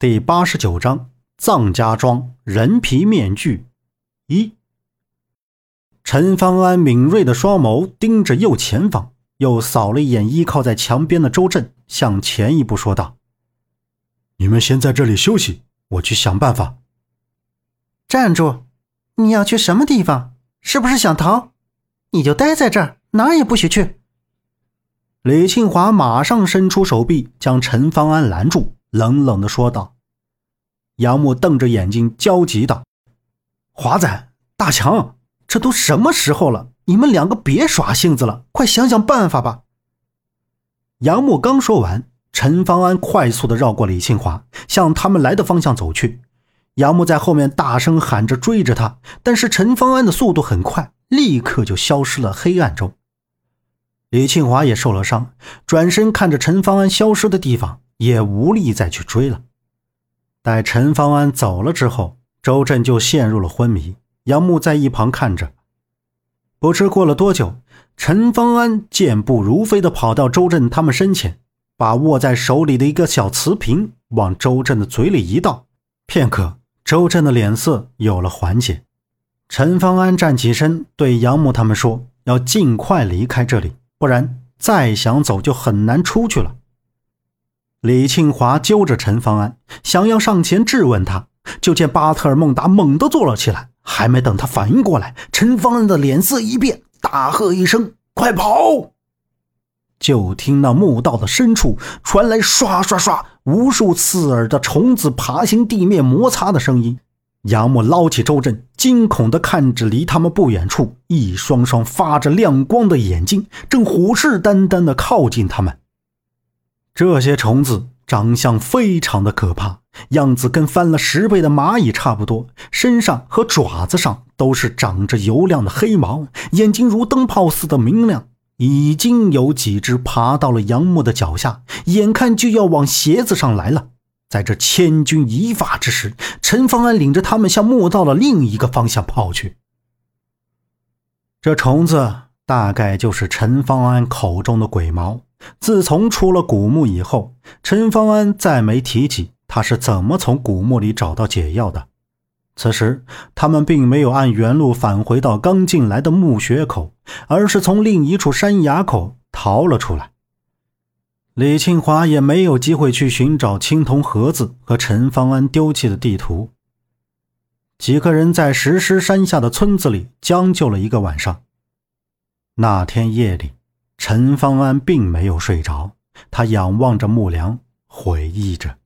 第八十九章藏家庄人皮面具一。陈方安敏锐的双眸盯着右前方，又扫了一眼依靠在墙边的周震，向前一步说道：“你们先在这里休息，我去想办法。”站住！你要去什么地方？是不是想逃？你就待在这儿，哪儿也不许去。李庆华马上伸出手臂，将陈方安拦住。冷冷的说道：“杨木瞪着眼睛，焦急道：‘华仔，大强，这都什么时候了？你们两个别耍性子了，快想想办法吧！’”杨木刚说完，陈方安快速的绕过李庆华，向他们来的方向走去。杨木在后面大声喊着追着他，但是陈方安的速度很快，立刻就消失了黑暗中。李庆华也受了伤，转身看着陈方安消失的地方。也无力再去追了。待陈方安走了之后，周震就陷入了昏迷。杨木在一旁看着。不知过了多久，陈方安健步如飞地跑到周震他们身前，把握在手里的一个小瓷瓶往周震的嘴里一倒。片刻，周震的脸色有了缓解。陈方安站起身，对杨木他们说：“要尽快离开这里，不然再想走就很难出去了。”李庆华揪着陈方安，想要上前质问他，就见巴特尔孟达猛地坐了起来。还没等他反应过来，陈方安的脸色一变，大喝一声：“快跑！”就听那墓道的深处传来刷刷刷无数刺耳的虫子爬行地面摩擦的声音。杨木捞起周震，惊恐地看着离他们不远处一双双发着亮光的眼睛，正虎视眈眈地靠近他们。这些虫子长相非常的可怕，样子跟翻了十倍的蚂蚁差不多，身上和爪子上都是长着油亮的黑毛，眼睛如灯泡似的明亮。已经有几只爬到了杨木的脚下，眼看就要往鞋子上来了。在这千钧一发之时，陈方安领着他们向墓道的另一个方向跑去。这虫子大概就是陈方安口中的鬼毛。自从出了古墓以后，陈方安再没提起他是怎么从古墓里找到解药的。此时，他们并没有按原路返回到刚进来的墓穴口，而是从另一处山崖口逃了出来。李庆华也没有机会去寻找青铜盒子和陈方安丢弃的地图。几个人在石狮山下的村子里将就了一个晚上。那天夜里。陈方安并没有睡着，他仰望着木梁，回忆着。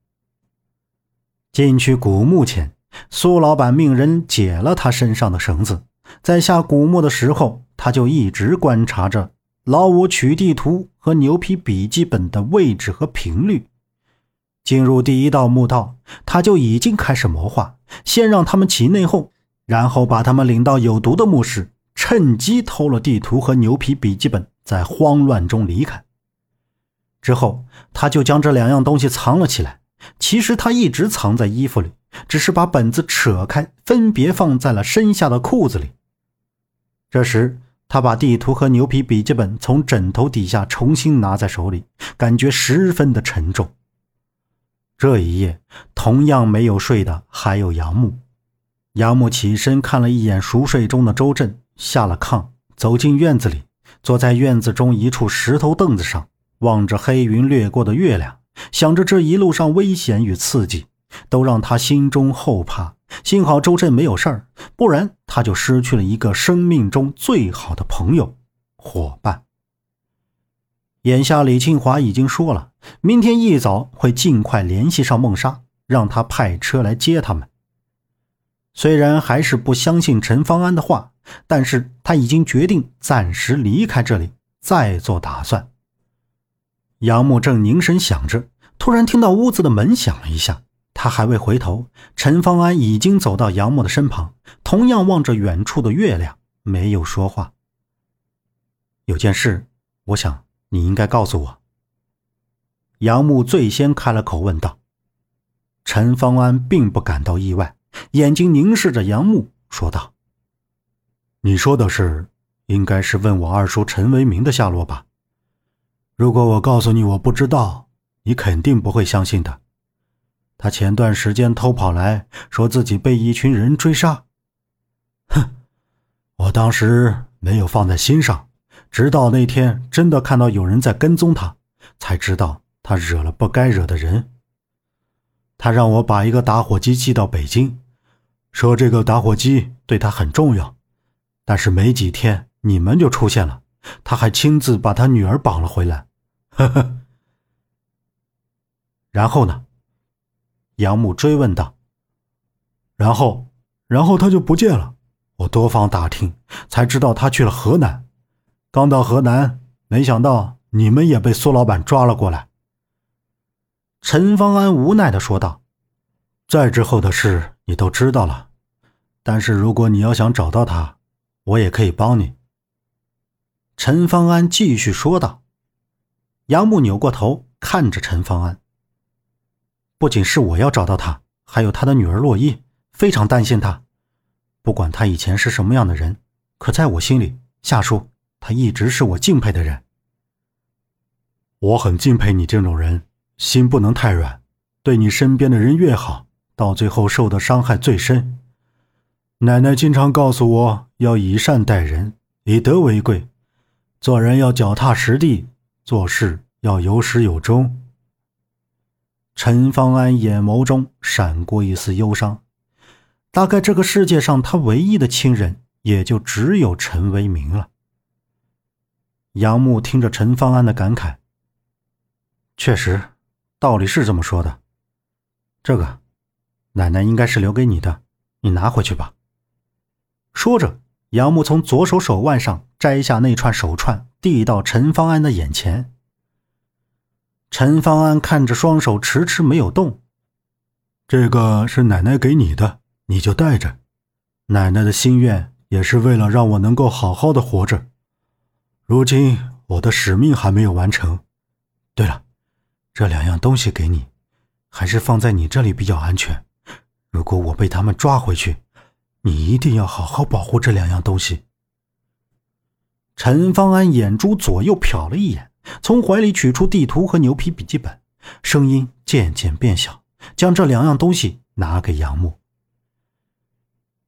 进去古墓前，苏老板命人解了他身上的绳子，在下古墓的时候，他就一直观察着老五取地图和牛皮笔记本的位置和频率。进入第一道墓道，他就已经开始谋划，先让他们起内讧，然后把他们领到有毒的墓室，趁机偷了地图和牛皮笔记本。在慌乱中离开之后，他就将这两样东西藏了起来。其实他一直藏在衣服里，只是把本子扯开，分别放在了身下的裤子里。这时，他把地图和牛皮笔记本从枕头底下重新拿在手里，感觉十分的沉重。这一夜，同样没有睡的还有杨木。杨木起身看了一眼熟睡中的周震，下了炕，走进院子里。坐在院子中一处石头凳子上，望着黑云掠过的月亮，想着这一路上危险与刺激，都让他心中后怕。幸好周震没有事儿，不然他就失去了一个生命中最好的朋友、伙伴。眼下李庆华已经说了，明天一早会尽快联系上孟莎，让他派车来接他们。虽然还是不相信陈方安的话。但是他已经决定暂时离开这里，再做打算。杨木正凝神想着，突然听到屋子的门响了一下，他还未回头，陈方安已经走到杨木的身旁，同样望着远处的月亮，没有说话。有件事，我想你应该告诉我。杨木最先开了口问道。陈方安并不感到意外，眼睛凝视着杨木，说道。你说的是，应该是问我二叔陈为民的下落吧？如果我告诉你我不知道，你肯定不会相信的。他前段时间偷跑来说自己被一群人追杀。哼，我当时没有放在心上，直到那天真的看到有人在跟踪他，才知道他惹了不该惹的人。他让我把一个打火机寄到北京，说这个打火机对他很重要。但是没几天，你们就出现了，他还亲自把他女儿绑了回来。呵呵。然后呢？杨木追问道。然后，然后他就不见了。我多方打听，才知道他去了河南。刚到河南，没想到你们也被苏老板抓了过来。陈方安无奈的说道：“再之后的事你都知道了，但是如果你要想找到他，我也可以帮你。”陈方安继续说道。杨木扭过头看着陈方安。不仅是我要找到他，还有他的女儿洛伊，非常担心他。不管他以前是什么样的人，可在我心里，夏叔他一直是我敬佩的人。我很敬佩你这种人，心不能太软，对你身边的人越好，到最后受的伤害最深。奶奶经常告诉我要以善待人，以德为贵，做人要脚踏实地，做事要有始有终。陈方安眼眸中闪过一丝忧伤，大概这个世界上他唯一的亲人也就只有陈为民了。杨木听着陈方安的感慨，确实，道理是这么说的。这个，奶奶应该是留给你的，你拿回去吧。说着，杨木从左手手腕上摘下那串手串，递到陈方安的眼前。陈方安看着双手迟迟没有动，这个是奶奶给你的，你就带着。奶奶的心愿也是为了让我能够好好的活着。如今我的使命还没有完成。对了，这两样东西给你，还是放在你这里比较安全。如果我被他们抓回去，你一定要好好保护这两样东西。陈方安眼珠左右瞟了一眼。从怀里取出地图和牛皮笔记本，声音渐渐变小，将这两样东西拿给杨木。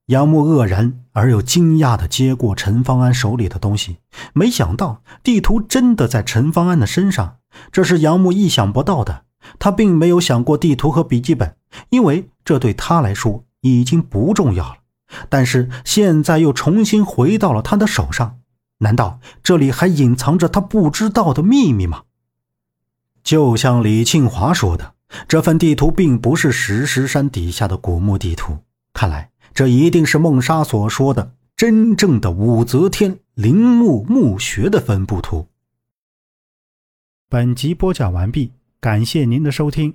杨木愕然而又惊讶的接过陈方安手里的东西，没想到地图真的在陈方安的身上，这是杨木意想不到的。他并没有想过地图和笔记本，因为这对他来说已经不重要了。但是现在又重新回到了他的手上。难道这里还隐藏着他不知道的秘密吗？就像李庆华说的，这份地图并不是石狮山底下的古墓地图。看来，这一定是孟莎所说的真正的武则天陵墓墓穴的分布图。本集播讲完毕，感谢您的收听。